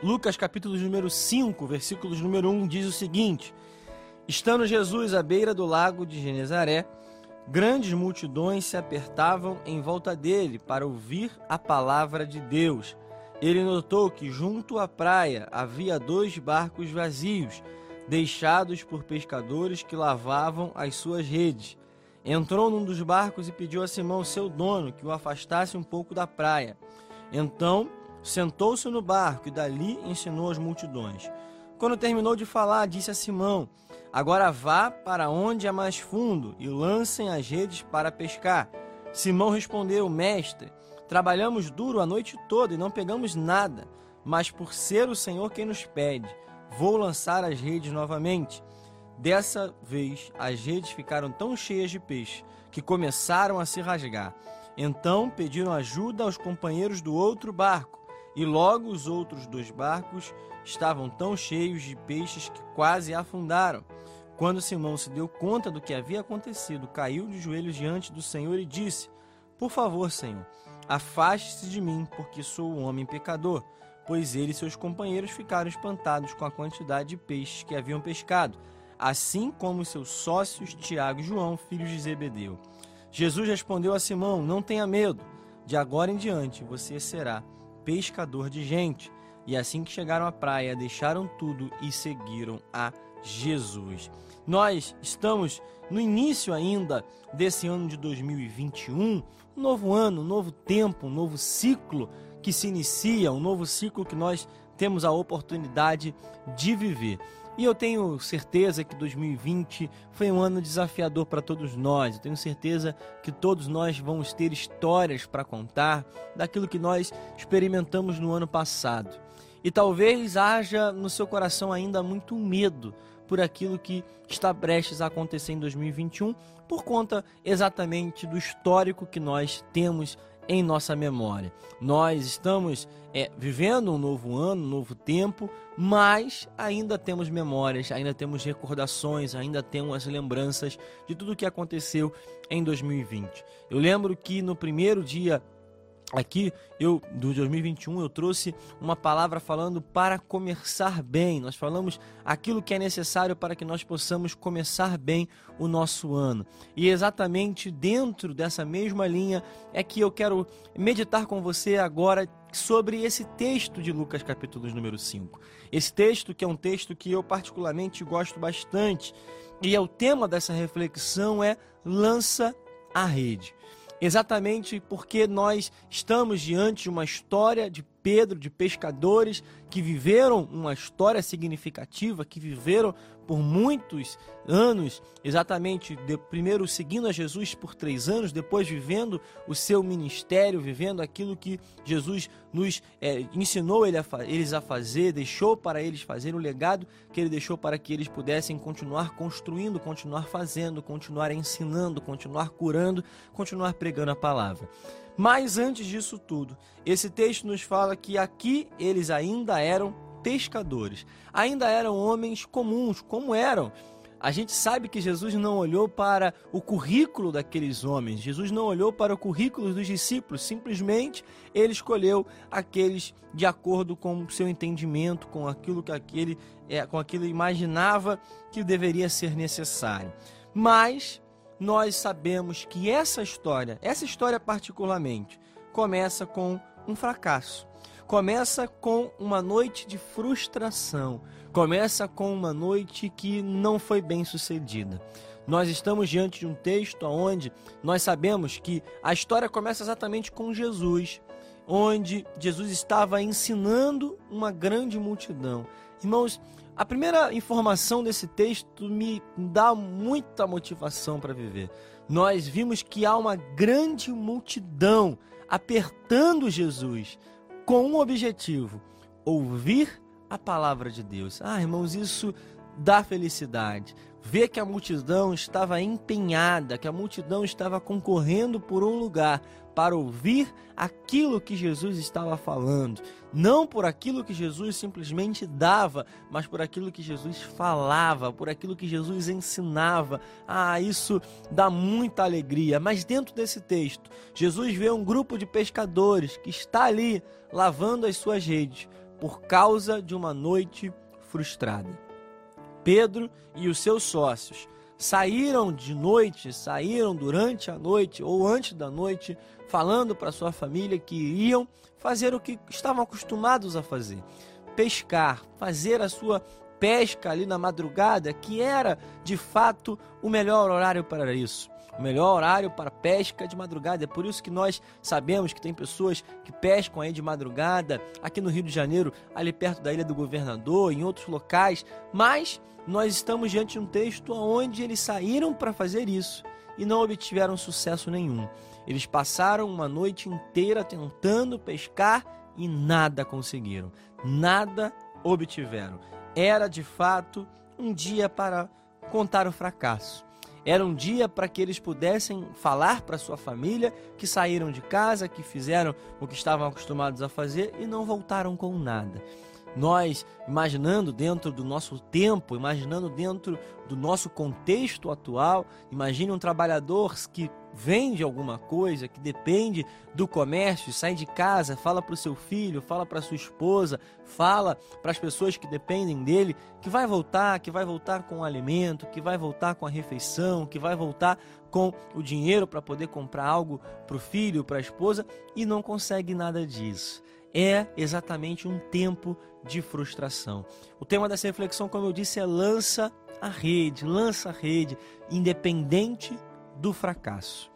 Lucas capítulo número 5, versículos número 1 diz o seguinte: Estando Jesus à beira do lago de Genezaré, grandes multidões se apertavam em volta dele para ouvir a palavra de Deus. Ele notou que junto à praia havia dois barcos vazios, deixados por pescadores que lavavam as suas redes. Entrou num dos barcos e pediu a Simão, seu dono, que o afastasse um pouco da praia. Então sentou-se no barco e dali ensinou as multidões. Quando terminou de falar, disse a Simão: Agora vá para onde é mais fundo e lancem as redes para pescar. Simão respondeu: Mestre, trabalhamos duro a noite toda e não pegamos nada, mas por ser o Senhor quem nos pede, vou lançar as redes novamente. Dessa vez, as redes ficaram tão cheias de peixe que começaram a se rasgar. Então pediram ajuda aos companheiros do outro barco, e logo os outros dois barcos estavam tão cheios de peixes que quase afundaram. Quando Simão se deu conta do que havia acontecido, caiu de joelhos diante do Senhor e disse: Por favor, Senhor, afaste-se de mim, porque sou um homem pecador. Pois ele e seus companheiros ficaram espantados com a quantidade de peixes que haviam pescado, assim como seus sócios Tiago e João, filhos de Zebedeu. Jesus respondeu a Simão: Não tenha medo, de agora em diante você será pescador de gente. E assim que chegaram à praia, deixaram tudo e seguiram a Jesus. Nós estamos no início ainda desse ano de 2021, um novo ano, um novo tempo, um novo ciclo que se inicia, um novo ciclo que nós temos a oportunidade de viver. E eu tenho certeza que 2020 foi um ano desafiador para todos nós. Eu tenho certeza que todos nós vamos ter histórias para contar daquilo que nós experimentamos no ano passado. E talvez haja no seu coração ainda muito medo por aquilo que está prestes a acontecer em 2021, por conta exatamente do histórico que nós temos em nossa memória. Nós estamos é, vivendo um novo ano, um novo tempo, mas ainda temos memórias, ainda temos recordações, ainda temos as lembranças de tudo o que aconteceu em 2020. Eu lembro que no primeiro dia Aqui, eu do 2021, eu trouxe uma palavra falando para começar bem. Nós falamos aquilo que é necessário para que nós possamos começar bem o nosso ano. E exatamente dentro dessa mesma linha é que eu quero meditar com você agora sobre esse texto de Lucas capítulo número 5. Esse texto que é um texto que eu particularmente gosto bastante. E é o tema dessa reflexão é lança a rede exatamente porque nós estamos diante de uma história de Pedro, de pescadores que viveram uma história significativa, que viveram por muitos anos, exatamente, de, primeiro seguindo a Jesus por três anos, depois vivendo o seu ministério, vivendo aquilo que Jesus nos é, ensinou ele a, eles a fazer, deixou para eles fazer, o legado que ele deixou para que eles pudessem continuar construindo, continuar fazendo, continuar ensinando, continuar curando, continuar pregando a palavra. Mas antes disso tudo, esse texto nos fala que aqui eles ainda eram pescadores, ainda eram homens comuns, como eram. A gente sabe que Jesus não olhou para o currículo daqueles homens, Jesus não olhou para o currículo dos discípulos, simplesmente ele escolheu aqueles de acordo com o seu entendimento, com aquilo que aquele, é, com aquilo imaginava que deveria ser necessário. Mas nós sabemos que essa história, essa história particularmente, começa com um fracasso. Começa com uma noite de frustração. Começa com uma noite que não foi bem sucedida. Nós estamos diante de um texto onde nós sabemos que a história começa exatamente com Jesus, onde Jesus estava ensinando uma grande multidão. Irmãos, a primeira informação desse texto me dá muita motivação para viver. Nós vimos que há uma grande multidão apertando Jesus com um objetivo: ouvir a palavra de Deus. Ah, irmãos, isso dá felicidade. Ver que a multidão estava empenhada, que a multidão estava concorrendo por um lugar para ouvir aquilo que Jesus estava falando, não por aquilo que Jesus simplesmente dava, mas por aquilo que Jesus falava, por aquilo que Jesus ensinava. Ah, isso dá muita alegria. Mas dentro desse texto, Jesus vê um grupo de pescadores que está ali lavando as suas redes por causa de uma noite frustrada. Pedro e os seus sócios saíram de noite, saíram durante a noite ou antes da noite, falando para sua família que iriam fazer o que estavam acostumados a fazer: pescar, fazer a sua pesca ali na madrugada, que era de fato o melhor horário para isso. O melhor horário para pesca de madrugada. É por isso que nós sabemos que tem pessoas que pescam aí de madrugada, aqui no Rio de Janeiro, ali perto da Ilha do Governador, em outros locais. Mas nós estamos diante de um texto onde eles saíram para fazer isso e não obtiveram sucesso nenhum. Eles passaram uma noite inteira tentando pescar e nada conseguiram, nada obtiveram. Era de fato um dia para contar o fracasso. Era um dia para que eles pudessem falar para sua família que saíram de casa, que fizeram o que estavam acostumados a fazer e não voltaram com nada nós imaginando dentro do nosso tempo, imaginando dentro do nosso contexto atual, imagine um trabalhador que vende alguma coisa, que depende do comércio, sai de casa, fala para o seu filho, fala para sua esposa, fala para as pessoas que dependem dele, que vai voltar, que vai voltar com o alimento, que vai voltar com a refeição, que vai voltar com o dinheiro para poder comprar algo para o filho, para a esposa, e não consegue nada disso é exatamente um tempo de frustração. O tema dessa reflexão, como eu disse, é lança a rede, lança a rede, independente do fracasso.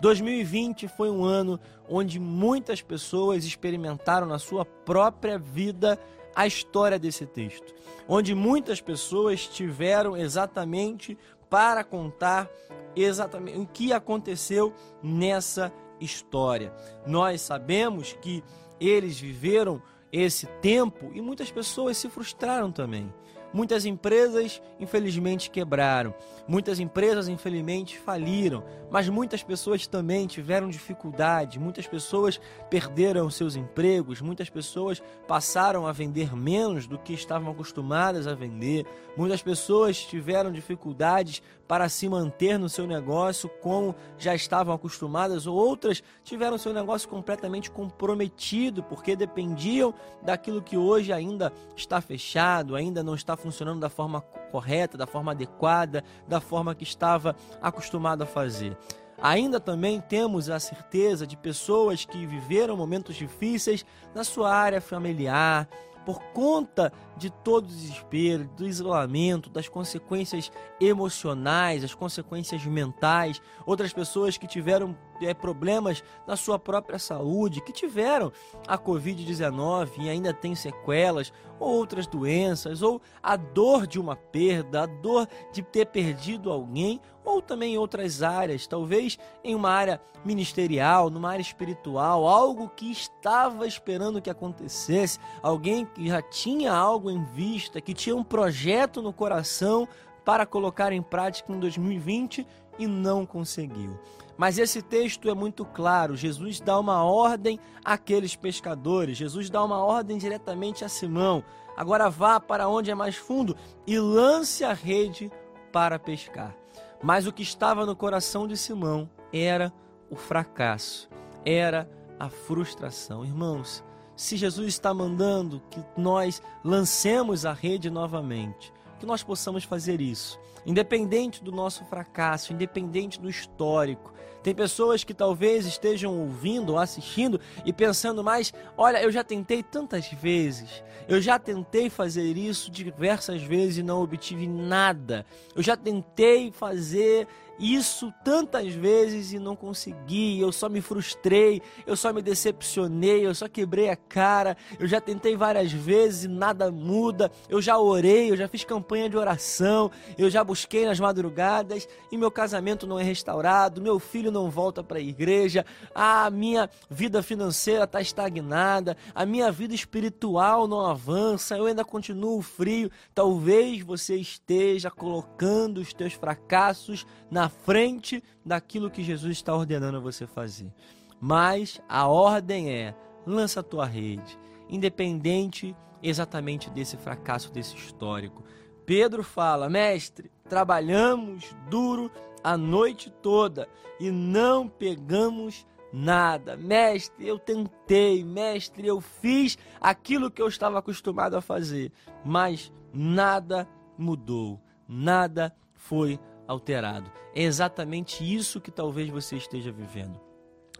2020 foi um ano onde muitas pessoas experimentaram na sua própria vida a história desse texto, onde muitas pessoas tiveram exatamente para contar exatamente o que aconteceu nessa história. Nós sabemos que eles viveram esse tempo e muitas pessoas se frustraram também. Muitas empresas, infelizmente, quebraram. Muitas empresas, infelizmente, faliram. Mas muitas pessoas também tiveram dificuldade. Muitas pessoas perderam seus empregos. Muitas pessoas passaram a vender menos do que estavam acostumadas a vender. Muitas pessoas tiveram dificuldades para se manter no seu negócio como já estavam acostumadas, ou outras tiveram seu negócio completamente comprometido porque dependiam daquilo que hoje ainda está fechado, ainda não está funcionando da forma correta, da forma adequada, da forma que estava acostumado a fazer. Ainda também temos a certeza de pessoas que viveram momentos difíceis na sua área familiar, por conta de todo desespero, do isolamento, das consequências emocionais, as consequências mentais, outras pessoas que tiveram é, problemas na sua própria saúde, que tiveram a Covid-19 e ainda têm sequelas, ou outras doenças, ou a dor de uma perda, a dor de ter perdido alguém, ou também em outras áreas, talvez em uma área ministerial, numa área espiritual, algo que estava esperando que acontecesse, alguém que já tinha algo em vista, que tinha um projeto no coração para colocar em prática em 2020 e não conseguiu. Mas esse texto é muito claro. Jesus dá uma ordem àqueles pescadores. Jesus dá uma ordem diretamente a Simão. Agora vá para onde é mais fundo e lance a rede para pescar. Mas o que estava no coração de Simão era o fracasso, era a frustração. Irmãos, se Jesus está mandando que nós lancemos a rede novamente, que nós possamos fazer isso, independente do nosso fracasso, independente do histórico. Tem pessoas que talvez estejam ouvindo ou assistindo e pensando mais: olha, eu já tentei tantas vezes, eu já tentei fazer isso diversas vezes e não obtive nada, eu já tentei fazer isso tantas vezes e não consegui, eu só me frustrei, eu só me decepcionei, eu só quebrei a cara, eu já tentei várias vezes e nada muda, eu já orei, eu já fiz campanha de oração, eu já busquei nas madrugadas e meu casamento não é restaurado, meu filho não volta para a igreja, a minha vida financeira está estagnada, a minha vida espiritual não avança, eu ainda continuo frio. Talvez você esteja colocando os teus fracassos na na frente daquilo que Jesus está ordenando você fazer. Mas a ordem é: lança a tua rede, independente exatamente desse fracasso desse histórico. Pedro fala: "Mestre, trabalhamos duro a noite toda e não pegamos nada. Mestre, eu tentei, mestre, eu fiz aquilo que eu estava acostumado a fazer, mas nada mudou, nada foi alterado. É exatamente isso que talvez você esteja vivendo.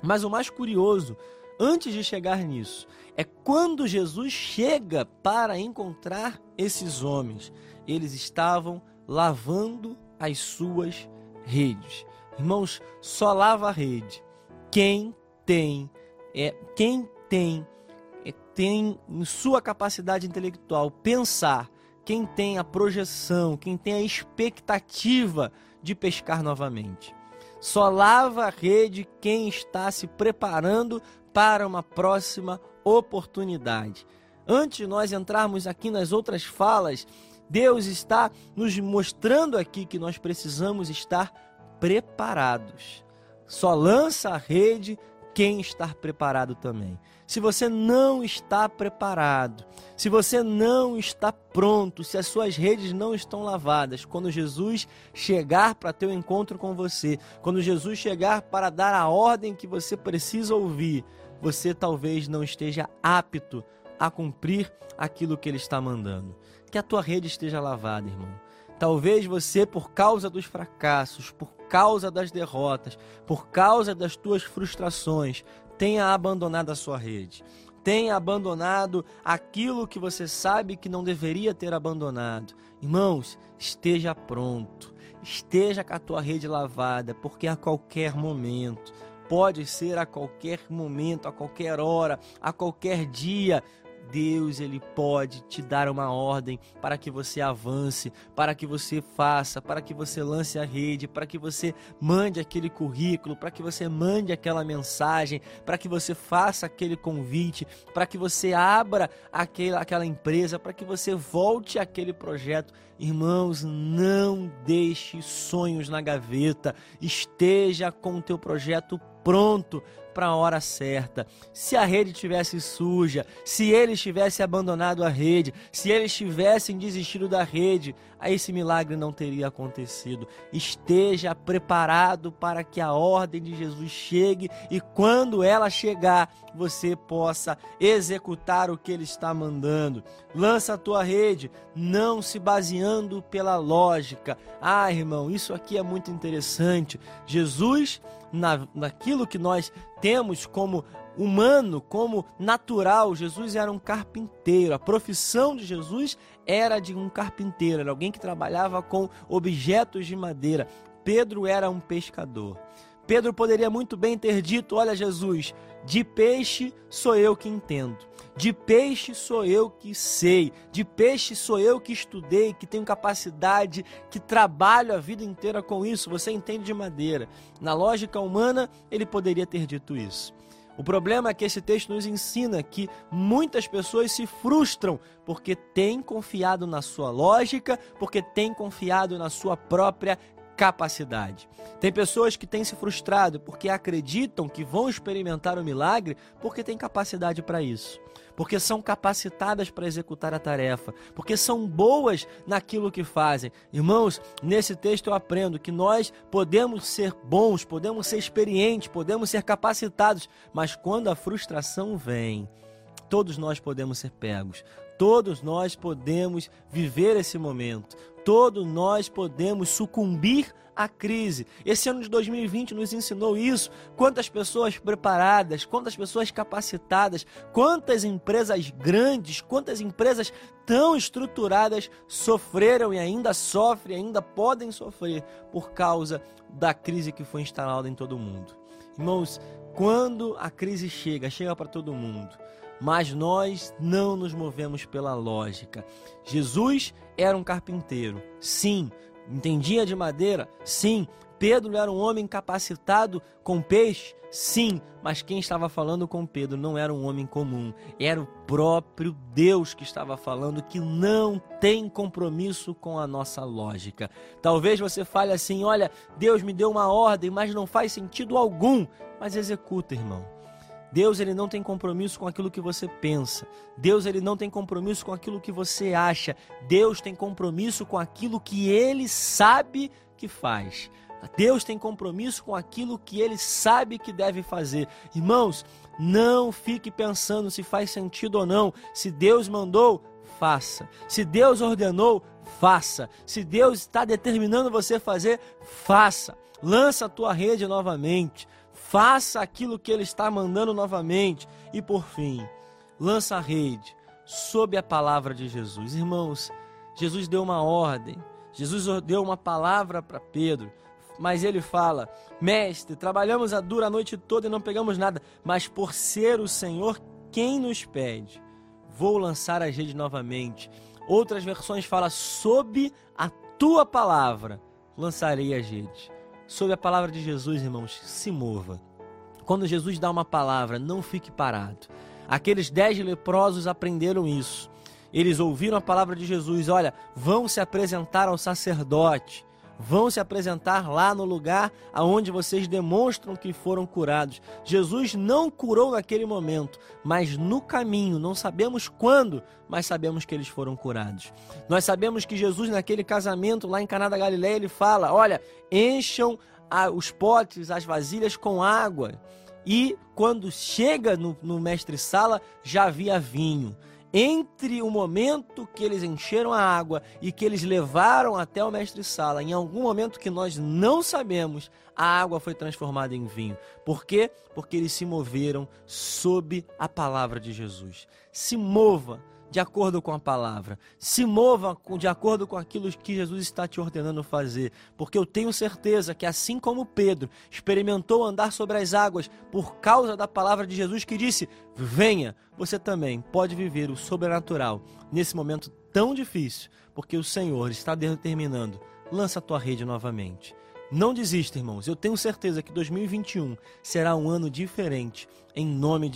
Mas o mais curioso, antes de chegar nisso, é quando Jesus chega para encontrar esses homens. Eles estavam lavando as suas redes. Irmãos, só lava a rede quem tem é quem tem é, tem em sua capacidade intelectual pensar, quem tem a projeção, quem tem a expectativa de pescar novamente. Só lava a rede quem está se preparando para uma próxima oportunidade. Antes de nós entrarmos aqui nas outras falas, Deus está nos mostrando aqui que nós precisamos estar preparados. Só lança a rede quem está preparado também. Se você não está preparado, se você não está pronto, se as suas redes não estão lavadas, quando Jesus chegar para ter um encontro com você, quando Jesus chegar para dar a ordem que você precisa ouvir, você talvez não esteja apto a cumprir aquilo que ele está mandando. Que a tua rede esteja lavada, irmão. Talvez você, por causa dos fracassos, por causa das derrotas, por causa das tuas frustrações, tenha abandonado a sua rede. Tenha abandonado aquilo que você sabe que não deveria ter abandonado. Irmãos, esteja pronto. Esteja com a tua rede lavada, porque a qualquer momento, pode ser a qualquer momento, a qualquer hora, a qualquer dia, Deus ele pode te dar uma ordem para que você avance, para que você faça, para que você lance a rede, para que você mande aquele currículo, para que você mande aquela mensagem, para que você faça aquele convite, para que você abra aquela, aquela empresa, para que você volte aquele projeto. Irmãos, não deixe sonhos na gaveta, esteja com o teu projeto pronto para a hora certa. Se a rede tivesse suja, se eles tivessem abandonado a rede, se eles tivessem desistido da rede, esse milagre não teria acontecido. Esteja preparado para que a ordem de Jesus chegue e quando ela chegar, você possa executar o que ele está mandando. Lança a tua rede, não se baseando pela lógica. Ah, irmão, isso aqui é muito interessante. Jesus na, naquilo que nós temos como humano, como natural. Jesus era um carpinteiro. A profissão de Jesus era de um carpinteiro, era alguém que trabalhava com objetos de madeira. Pedro era um pescador. Pedro poderia muito bem ter dito: Olha, Jesus, de peixe sou eu que entendo, de peixe sou eu que sei, de peixe sou eu que estudei, que tenho capacidade, que trabalho a vida inteira com isso. Você entende de madeira. Na lógica humana, ele poderia ter dito isso. O problema é que esse texto nos ensina que muitas pessoas se frustram porque têm confiado na sua lógica, porque têm confiado na sua própria capacidade. Tem pessoas que têm se frustrado porque acreditam que vão experimentar o milagre porque têm capacidade para isso. Porque são capacitadas para executar a tarefa, porque são boas naquilo que fazem. Irmãos, nesse texto eu aprendo que nós podemos ser bons, podemos ser experientes, podemos ser capacitados, mas quando a frustração vem, todos nós podemos ser pegos, todos nós podemos viver esse momento, todos nós podemos sucumbir à crise. Esse ano de 2020 nos ensinou isso. Quantas pessoas preparadas, quantas pessoas capacitadas, quantas empresas grandes, quantas empresas tão estruturadas sofreram e ainda sofrem, ainda podem sofrer por causa da crise que foi instalada em todo o mundo. Irmãos, quando a crise chega, chega para todo mundo mas nós não nos movemos pela lógica. Jesus era um carpinteiro, sim. Entendia de madeira? Sim. Pedro era um homem capacitado com peixe? Sim, mas quem estava falando com Pedro não era um homem comum, era o próprio Deus que estava falando que não tem compromisso com a nossa lógica. Talvez você fale assim: olha, Deus me deu uma ordem, mas não faz sentido algum. Mas executa, irmão. Deus ele não tem compromisso com aquilo que você pensa. Deus ele não tem compromisso com aquilo que você acha. Deus tem compromisso com aquilo que ele sabe que faz. Deus tem compromisso com aquilo que ele sabe que deve fazer. Irmãos, não fique pensando se faz sentido ou não. Se Deus mandou, faça. Se Deus ordenou, faça. Se Deus está determinando você fazer, faça. Lança a tua rede novamente. Faça aquilo que Ele está mandando novamente. E por fim, lança a rede sob a palavra de Jesus. Irmãos, Jesus deu uma ordem. Jesus deu uma palavra para Pedro mas ele fala: Mestre, trabalhamos a dura noite toda e não pegamos nada, mas por ser o Senhor quem nos pede, vou lançar as redes novamente. Outras versões falam: Sob a tua palavra lançarei as redes. Sob a palavra de Jesus, irmãos, se mova. Quando Jesus dá uma palavra, não fique parado. Aqueles dez leprosos aprenderam isso. Eles ouviram a palavra de Jesus: olha, vão se apresentar ao sacerdote vão se apresentar lá no lugar aonde vocês demonstram que foram curados. Jesus não curou naquele momento, mas no caminho, não sabemos quando, mas sabemos que eles foram curados. Nós sabemos que Jesus naquele casamento lá em Caná da Galileia, ele fala: "Olha, encham os potes, as vasilhas com água". E quando chega no, no mestre sala, já havia vinho entre o momento que eles encheram a água e que eles levaram até o mestre Sala, em algum momento que nós não sabemos, a água foi transformada em vinho. Por quê? Porque eles se moveram sob a palavra de Jesus. Se mova de acordo com a palavra. Se mova de acordo com aquilo que Jesus está te ordenando fazer, porque eu tenho certeza que assim como Pedro experimentou andar sobre as águas por causa da palavra de Jesus que disse: "Venha", você também pode viver o sobrenatural nesse momento tão difícil, porque o Senhor está determinando: lança a tua rede novamente. Não desista, irmãos. Eu tenho certeza que 2021 será um ano diferente em nome de